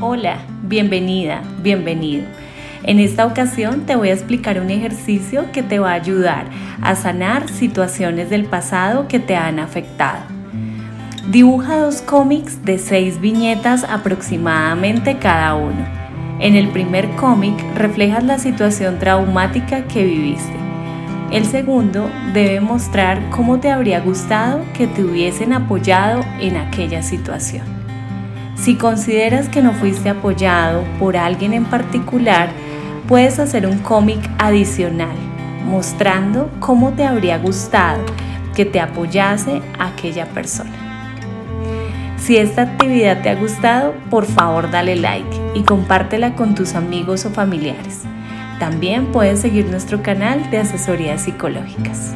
Hola, bienvenida, bienvenido. En esta ocasión te voy a explicar un ejercicio que te va a ayudar a sanar situaciones del pasado que te han afectado. Dibuja dos cómics de seis viñetas aproximadamente cada uno. En el primer cómic reflejas la situación traumática que viviste. El segundo debe mostrar cómo te habría gustado que te hubiesen apoyado en aquella situación. Si consideras que no fuiste apoyado por alguien en particular, puedes hacer un cómic adicional mostrando cómo te habría gustado que te apoyase aquella persona. Si esta actividad te ha gustado, por favor dale like y compártela con tus amigos o familiares. También puedes seguir nuestro canal de asesorías psicológicas.